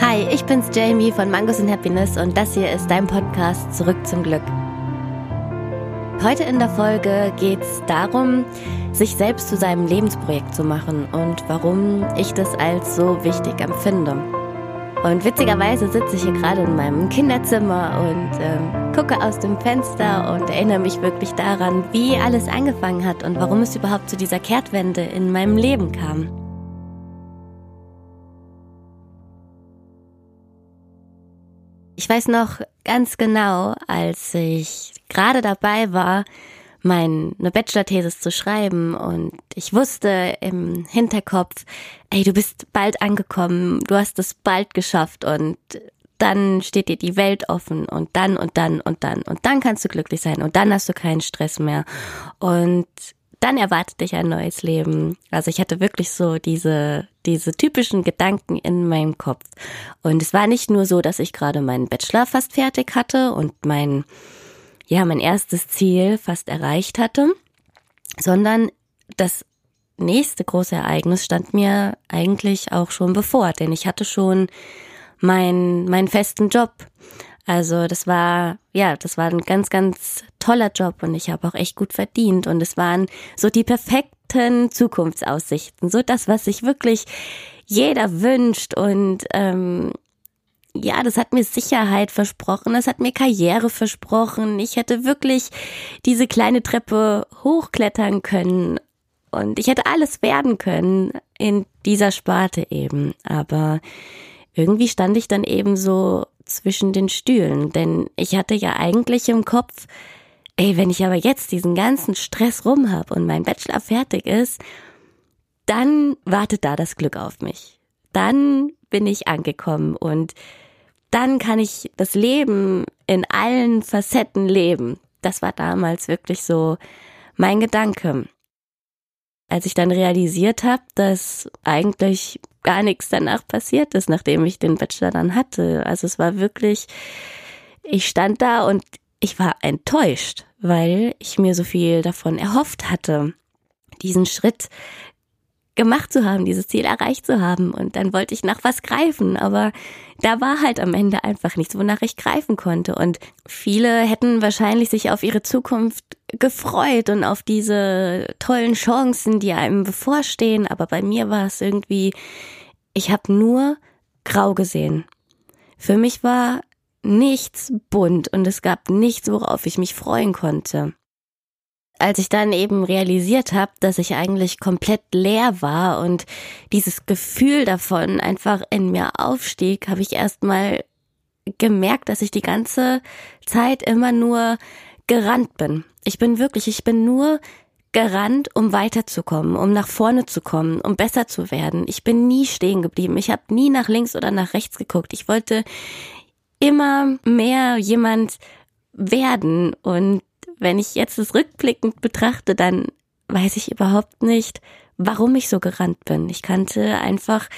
Hi, ich bin's Jamie von Mangos and Happiness und das hier ist dein Podcast Zurück zum Glück. Heute in der Folge geht's darum, sich selbst zu seinem Lebensprojekt zu machen und warum ich das als so wichtig empfinde. Und witzigerweise sitze ich hier gerade in meinem Kinderzimmer und ähm, gucke aus dem Fenster und erinnere mich wirklich daran, wie alles angefangen hat und warum es überhaupt zu dieser Kehrtwende in meinem Leben kam. Ich weiß noch ganz genau, als ich gerade dabei war, meine Bachelor-Thesis zu schreiben und ich wusste im Hinterkopf, ey, du bist bald angekommen, du hast es bald geschafft und dann steht dir die Welt offen und dann und dann und dann und dann kannst du glücklich sein und dann hast du keinen Stress mehr. Und dann erwartet dich ein neues Leben. Also ich hatte wirklich so diese, diese typischen Gedanken in meinem Kopf. Und es war nicht nur so, dass ich gerade meinen Bachelor fast fertig hatte und mein, ja, mein erstes Ziel fast erreicht hatte, sondern das nächste große Ereignis stand mir eigentlich auch schon bevor, denn ich hatte schon meinen, meinen festen Job. Also das war, ja, das war ein ganz, ganz toller Job und ich habe auch echt gut verdient. Und es waren so die perfekten Zukunftsaussichten, so das, was sich wirklich jeder wünscht. Und ähm, ja, das hat mir Sicherheit versprochen, das hat mir Karriere versprochen. Ich hätte wirklich diese kleine Treppe hochklettern können. Und ich hätte alles werden können in dieser Sparte eben. Aber irgendwie stand ich dann eben so zwischen den Stühlen, denn ich hatte ja eigentlich im Kopf, ey, wenn ich aber jetzt diesen ganzen Stress rum hab und mein Bachelor fertig ist, dann wartet da das Glück auf mich. Dann bin ich angekommen und dann kann ich das Leben in allen Facetten leben. Das war damals wirklich so mein Gedanke. Als ich dann realisiert habe, dass eigentlich gar nichts danach passiert ist, nachdem ich den Bachelor dann hatte. Also es war wirklich, ich stand da und ich war enttäuscht, weil ich mir so viel davon erhofft hatte, diesen Schritt gemacht zu haben, dieses Ziel erreicht zu haben. Und dann wollte ich nach was greifen, aber da war halt am Ende einfach nichts, wonach ich greifen konnte. Und viele hätten wahrscheinlich sich auf ihre Zukunft gefreut und auf diese tollen Chancen, die einem bevorstehen. Aber bei mir war es irgendwie, ich habe nur grau gesehen. Für mich war nichts bunt und es gab nichts, worauf ich mich freuen konnte als ich dann eben realisiert habe, dass ich eigentlich komplett leer war und dieses Gefühl davon einfach in mir aufstieg, habe ich erstmal gemerkt, dass ich die ganze Zeit immer nur gerannt bin. Ich bin wirklich, ich bin nur gerannt, um weiterzukommen, um nach vorne zu kommen, um besser zu werden. Ich bin nie stehen geblieben. Ich habe nie nach links oder nach rechts geguckt. Ich wollte immer mehr jemand werden und wenn ich jetzt es rückblickend betrachte, dann weiß ich überhaupt nicht, warum ich so gerannt bin. Ich kannte einfach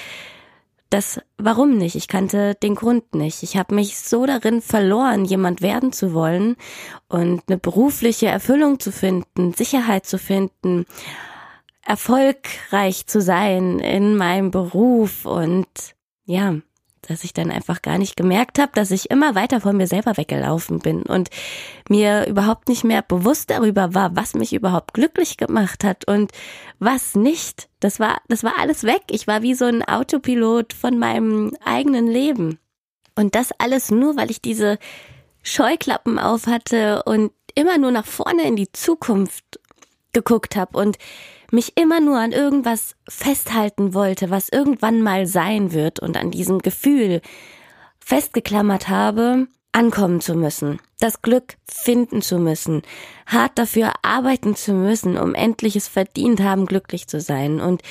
das Warum nicht. Ich kannte den Grund nicht. Ich habe mich so darin verloren, jemand werden zu wollen und eine berufliche Erfüllung zu finden, Sicherheit zu finden, erfolgreich zu sein in meinem Beruf und ja, dass ich dann einfach gar nicht gemerkt habe, dass ich immer weiter von mir selber weggelaufen bin und mir überhaupt nicht mehr bewusst darüber war, was mich überhaupt glücklich gemacht hat und was nicht. Das war, das war alles weg. Ich war wie so ein Autopilot von meinem eigenen Leben. Und das alles nur, weil ich diese Scheuklappen auf hatte und immer nur nach vorne in die Zukunft geguckt habe und mich immer nur an irgendwas festhalten wollte, was irgendwann mal sein wird und an diesem Gefühl festgeklammert habe, ankommen zu müssen, das Glück finden zu müssen, hart dafür arbeiten zu müssen, um endlich es verdient haben, glücklich zu sein. Und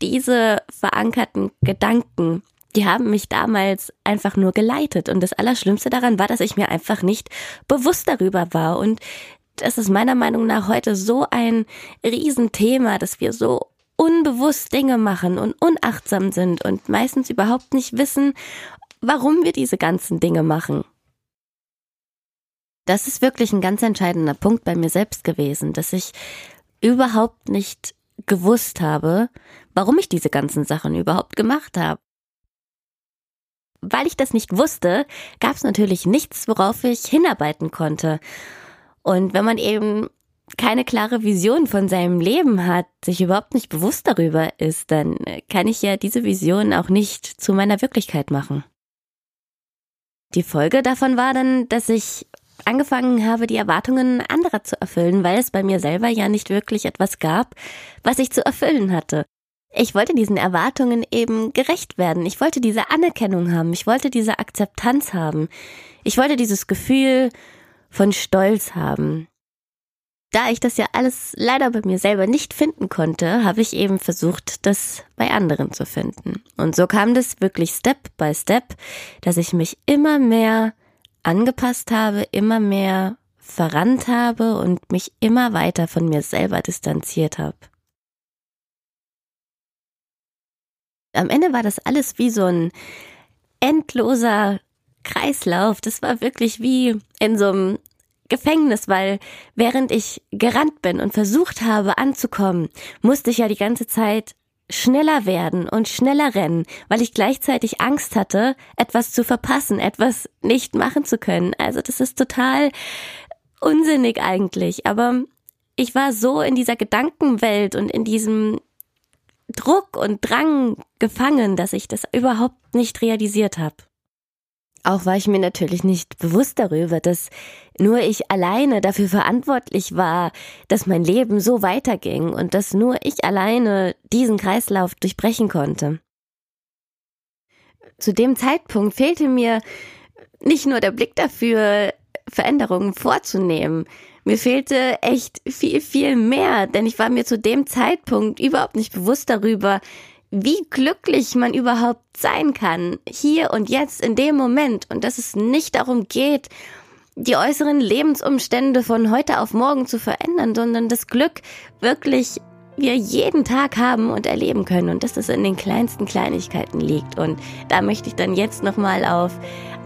diese verankerten Gedanken, die haben mich damals einfach nur geleitet. Und das Allerschlimmste daran war, dass ich mir einfach nicht bewusst darüber war. Und das ist meiner Meinung nach heute so ein Riesenthema, dass wir so unbewusst Dinge machen und unachtsam sind und meistens überhaupt nicht wissen, warum wir diese ganzen Dinge machen. Das ist wirklich ein ganz entscheidender Punkt bei mir selbst gewesen, dass ich überhaupt nicht gewusst habe, warum ich diese ganzen Sachen überhaupt gemacht habe. weil ich das nicht wusste, gab es natürlich nichts, worauf ich hinarbeiten konnte. Und wenn man eben keine klare Vision von seinem Leben hat, sich überhaupt nicht bewusst darüber ist, dann kann ich ja diese Vision auch nicht zu meiner Wirklichkeit machen. Die Folge davon war dann, dass ich angefangen habe, die Erwartungen anderer zu erfüllen, weil es bei mir selber ja nicht wirklich etwas gab, was ich zu erfüllen hatte. Ich wollte diesen Erwartungen eben gerecht werden. Ich wollte diese Anerkennung haben. Ich wollte diese Akzeptanz haben. Ich wollte dieses Gefühl von Stolz haben. Da ich das ja alles leider bei mir selber nicht finden konnte, habe ich eben versucht, das bei anderen zu finden. Und so kam das wirklich Step by Step, dass ich mich immer mehr angepasst habe, immer mehr verrannt habe und mich immer weiter von mir selber distanziert habe. Am Ende war das alles wie so ein endloser Kreislauf. Das war wirklich wie in so einem Gefängnis, weil während ich gerannt bin und versucht habe anzukommen, musste ich ja die ganze Zeit schneller werden und schneller rennen, weil ich gleichzeitig Angst hatte, etwas zu verpassen, etwas nicht machen zu können. Also das ist total unsinnig eigentlich, aber ich war so in dieser Gedankenwelt und in diesem Druck und Drang gefangen, dass ich das überhaupt nicht realisiert habe. Auch war ich mir natürlich nicht bewusst darüber, dass nur ich alleine dafür verantwortlich war, dass mein Leben so weiterging und dass nur ich alleine diesen Kreislauf durchbrechen konnte. Zu dem Zeitpunkt fehlte mir nicht nur der Blick dafür, Veränderungen vorzunehmen. Mir fehlte echt viel, viel mehr, denn ich war mir zu dem Zeitpunkt überhaupt nicht bewusst darüber, wie glücklich man überhaupt sein kann, hier und jetzt in dem Moment, und dass es nicht darum geht, die äußeren Lebensumstände von heute auf morgen zu verändern, sondern das Glück wirklich wir jeden Tag haben und erleben können und dass es in den kleinsten Kleinigkeiten liegt. Und da möchte ich dann jetzt nochmal auf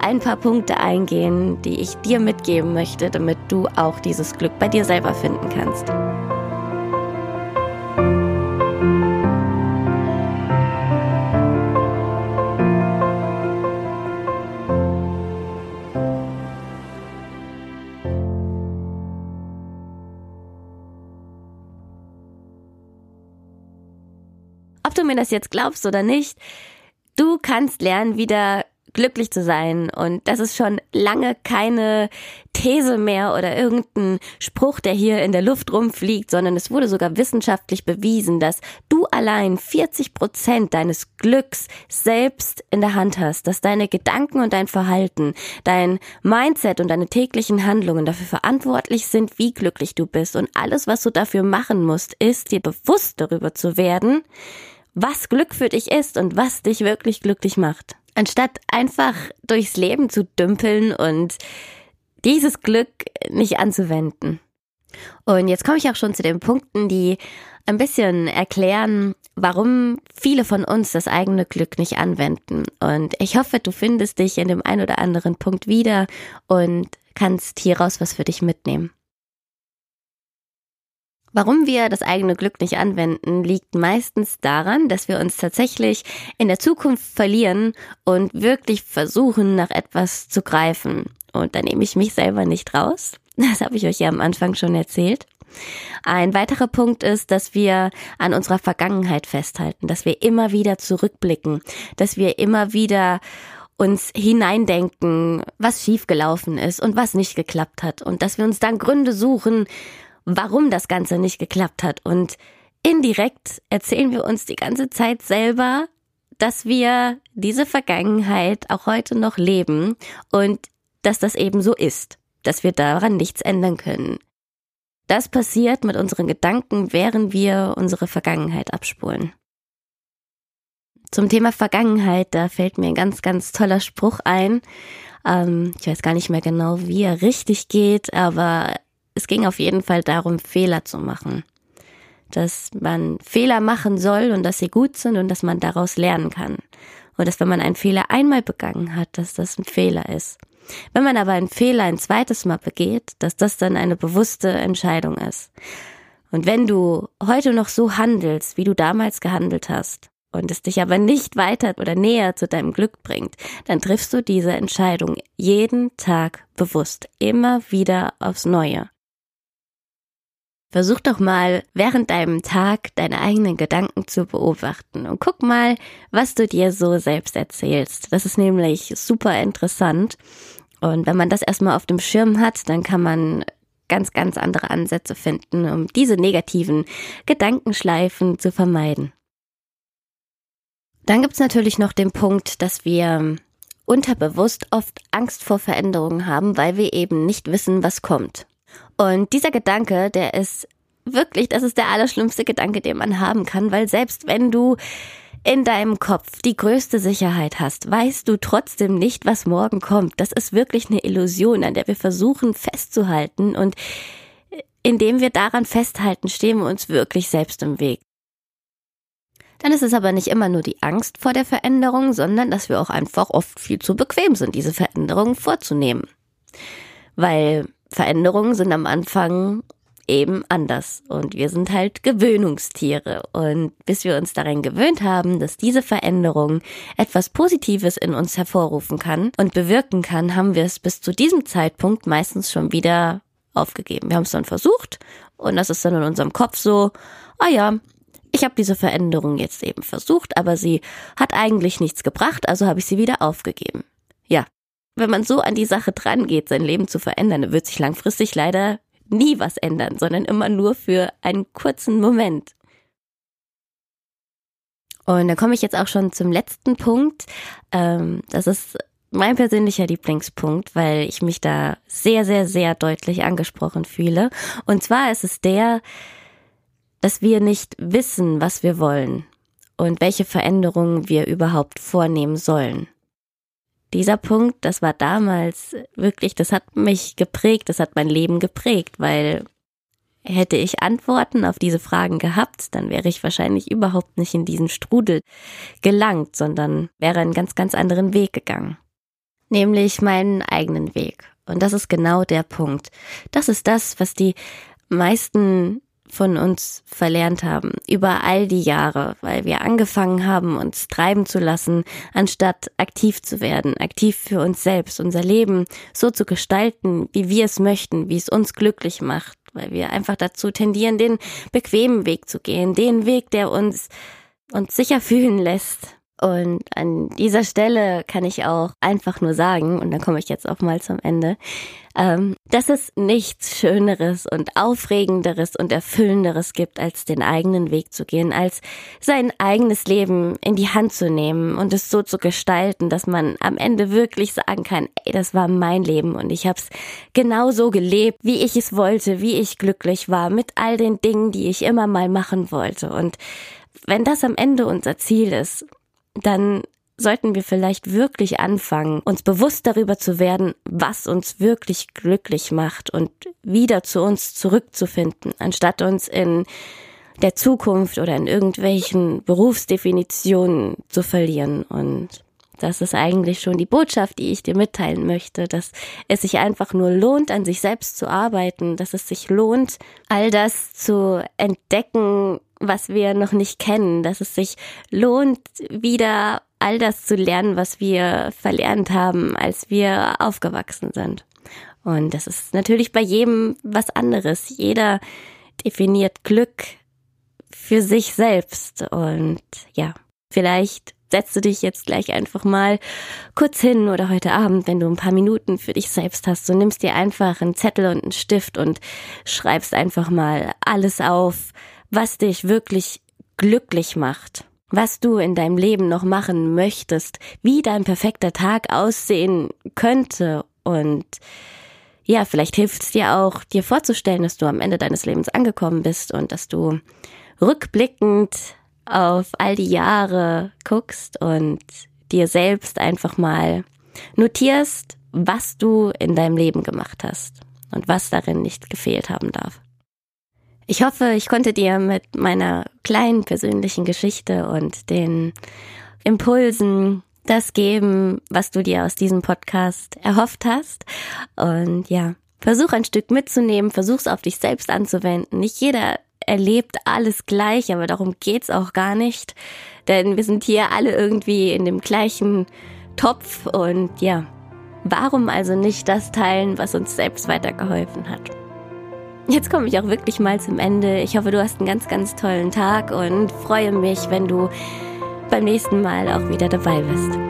ein paar Punkte eingehen, die ich dir mitgeben möchte, damit du auch dieses Glück bei dir selber finden kannst. Das jetzt glaubst oder nicht, du kannst lernen, wieder glücklich zu sein. Und das ist schon lange keine These mehr oder irgendein Spruch, der hier in der Luft rumfliegt, sondern es wurde sogar wissenschaftlich bewiesen, dass du allein 40 Prozent deines Glücks selbst in der Hand hast, dass deine Gedanken und dein Verhalten, dein Mindset und deine täglichen Handlungen dafür verantwortlich sind, wie glücklich du bist. Und alles, was du dafür machen musst, ist dir bewusst darüber zu werden, was Glück für dich ist und was dich wirklich glücklich macht. Anstatt einfach durchs Leben zu dümpeln und dieses Glück nicht anzuwenden. Und jetzt komme ich auch schon zu den Punkten, die ein bisschen erklären, warum viele von uns das eigene Glück nicht anwenden. Und ich hoffe, du findest dich in dem ein oder anderen Punkt wieder und kannst hieraus was für dich mitnehmen. Warum wir das eigene Glück nicht anwenden, liegt meistens daran, dass wir uns tatsächlich in der Zukunft verlieren und wirklich versuchen, nach etwas zu greifen. Und da nehme ich mich selber nicht raus. Das habe ich euch ja am Anfang schon erzählt. Ein weiterer Punkt ist, dass wir an unserer Vergangenheit festhalten, dass wir immer wieder zurückblicken, dass wir immer wieder uns hineindenken, was schiefgelaufen ist und was nicht geklappt hat und dass wir uns dann Gründe suchen, warum das Ganze nicht geklappt hat. Und indirekt erzählen wir uns die ganze Zeit selber, dass wir diese Vergangenheit auch heute noch leben und dass das eben so ist, dass wir daran nichts ändern können. Das passiert mit unseren Gedanken, während wir unsere Vergangenheit abspulen. Zum Thema Vergangenheit, da fällt mir ein ganz, ganz toller Spruch ein. Ähm, ich weiß gar nicht mehr genau, wie er richtig geht, aber es ging auf jeden Fall darum, Fehler zu machen. Dass man Fehler machen soll und dass sie gut sind und dass man daraus lernen kann. Und dass wenn man einen Fehler einmal begangen hat, dass das ein Fehler ist. Wenn man aber einen Fehler ein zweites Mal begeht, dass das dann eine bewusste Entscheidung ist. Und wenn du heute noch so handelst, wie du damals gehandelt hast, und es dich aber nicht weiter oder näher zu deinem Glück bringt, dann triffst du diese Entscheidung jeden Tag bewusst, immer wieder aufs Neue. Versuch doch mal während deinem Tag deine eigenen Gedanken zu beobachten und guck mal, was du dir so selbst erzählst. Das ist nämlich super interessant. Und wenn man das erstmal auf dem Schirm hat, dann kann man ganz, ganz andere Ansätze finden, um diese negativen Gedankenschleifen zu vermeiden. Dann gibt's natürlich noch den Punkt, dass wir unterbewusst oft Angst vor Veränderungen haben, weil wir eben nicht wissen, was kommt. Und dieser Gedanke, der ist wirklich, das ist der allerschlimmste Gedanke, den man haben kann, weil selbst wenn du in deinem Kopf die größte Sicherheit hast, weißt du trotzdem nicht, was morgen kommt. Das ist wirklich eine Illusion, an der wir versuchen festzuhalten und indem wir daran festhalten, stehen wir uns wirklich selbst im Weg. Dann ist es aber nicht immer nur die Angst vor der Veränderung, sondern dass wir auch einfach oft viel zu bequem sind, diese Veränderungen vorzunehmen. Weil Veränderungen sind am Anfang eben anders. Und wir sind halt Gewöhnungstiere. Und bis wir uns daran gewöhnt haben, dass diese Veränderung etwas Positives in uns hervorrufen kann und bewirken kann, haben wir es bis zu diesem Zeitpunkt meistens schon wieder aufgegeben. Wir haben es dann versucht und das ist dann in unserem Kopf so, ah ja, ich habe diese Veränderung jetzt eben versucht, aber sie hat eigentlich nichts gebracht, also habe ich sie wieder aufgegeben. Ja, wenn man so an die Sache dran geht, sein Leben zu verändern, dann wird sich langfristig leider nie was ändern, sondern immer nur für einen kurzen Moment. Und da komme ich jetzt auch schon zum letzten Punkt. Ähm, das ist mein persönlicher Lieblingspunkt, weil ich mich da sehr, sehr, sehr deutlich angesprochen fühle. Und zwar ist es der, dass wir nicht wissen, was wir wollen und welche Veränderungen wir überhaupt vornehmen sollen dieser Punkt, das war damals wirklich, das hat mich geprägt, das hat mein Leben geprägt, weil hätte ich Antworten auf diese Fragen gehabt, dann wäre ich wahrscheinlich überhaupt nicht in diesen Strudel gelangt, sondern wäre einen ganz, ganz anderen Weg gegangen. Nämlich meinen eigenen Weg. Und das ist genau der Punkt. Das ist das, was die meisten von uns verlernt haben. Über all die Jahre, weil wir angefangen haben, uns treiben zu lassen, anstatt aktiv zu werden, aktiv für uns selbst, unser Leben so zu gestalten, wie wir es möchten, wie es uns glücklich macht, weil wir einfach dazu tendieren, den bequemen Weg zu gehen, den Weg, der uns uns sicher fühlen lässt, und an dieser Stelle kann ich auch einfach nur sagen, und dann komme ich jetzt auch mal zum Ende, ähm, dass es nichts Schöneres und Aufregenderes und Erfüllenderes gibt, als den eigenen Weg zu gehen, als sein eigenes Leben in die Hand zu nehmen und es so zu gestalten, dass man am Ende wirklich sagen kann, ey, das war mein Leben und ich habe es genau so gelebt, wie ich es wollte, wie ich glücklich war, mit all den Dingen, die ich immer mal machen wollte. Und wenn das am Ende unser Ziel ist, dann sollten wir vielleicht wirklich anfangen, uns bewusst darüber zu werden, was uns wirklich glücklich macht und wieder zu uns zurückzufinden, anstatt uns in der Zukunft oder in irgendwelchen Berufsdefinitionen zu verlieren. Und das ist eigentlich schon die Botschaft, die ich dir mitteilen möchte, dass es sich einfach nur lohnt, an sich selbst zu arbeiten, dass es sich lohnt, all das zu entdecken, was wir noch nicht kennen, dass es sich lohnt, wieder all das zu lernen, was wir verlernt haben, als wir aufgewachsen sind. Und das ist natürlich bei jedem was anderes. Jeder definiert Glück für sich selbst. Und ja, vielleicht setzt du dich jetzt gleich einfach mal kurz hin oder heute Abend, wenn du ein paar Minuten für dich selbst hast, du nimmst dir einfach einen Zettel und einen Stift und schreibst einfach mal alles auf, was dich wirklich glücklich macht, was du in deinem Leben noch machen möchtest, wie dein perfekter Tag aussehen könnte und ja, vielleicht hilft es dir auch, dir vorzustellen, dass du am Ende deines Lebens angekommen bist und dass du rückblickend auf all die Jahre guckst und dir selbst einfach mal notierst, was du in deinem Leben gemacht hast und was darin nicht gefehlt haben darf. Ich hoffe, ich konnte dir mit meiner kleinen persönlichen Geschichte und den Impulsen das geben, was du dir aus diesem Podcast erhofft hast. Und ja, versuch ein Stück mitzunehmen, versuch's auf dich selbst anzuwenden. Nicht jeder erlebt alles gleich, aber darum geht's auch gar nicht. Denn wir sind hier alle irgendwie in dem gleichen Topf und ja, warum also nicht das teilen, was uns selbst weitergeholfen hat? Jetzt komme ich auch wirklich mal zum Ende. Ich hoffe, du hast einen ganz, ganz tollen Tag und freue mich, wenn du beim nächsten Mal auch wieder dabei bist.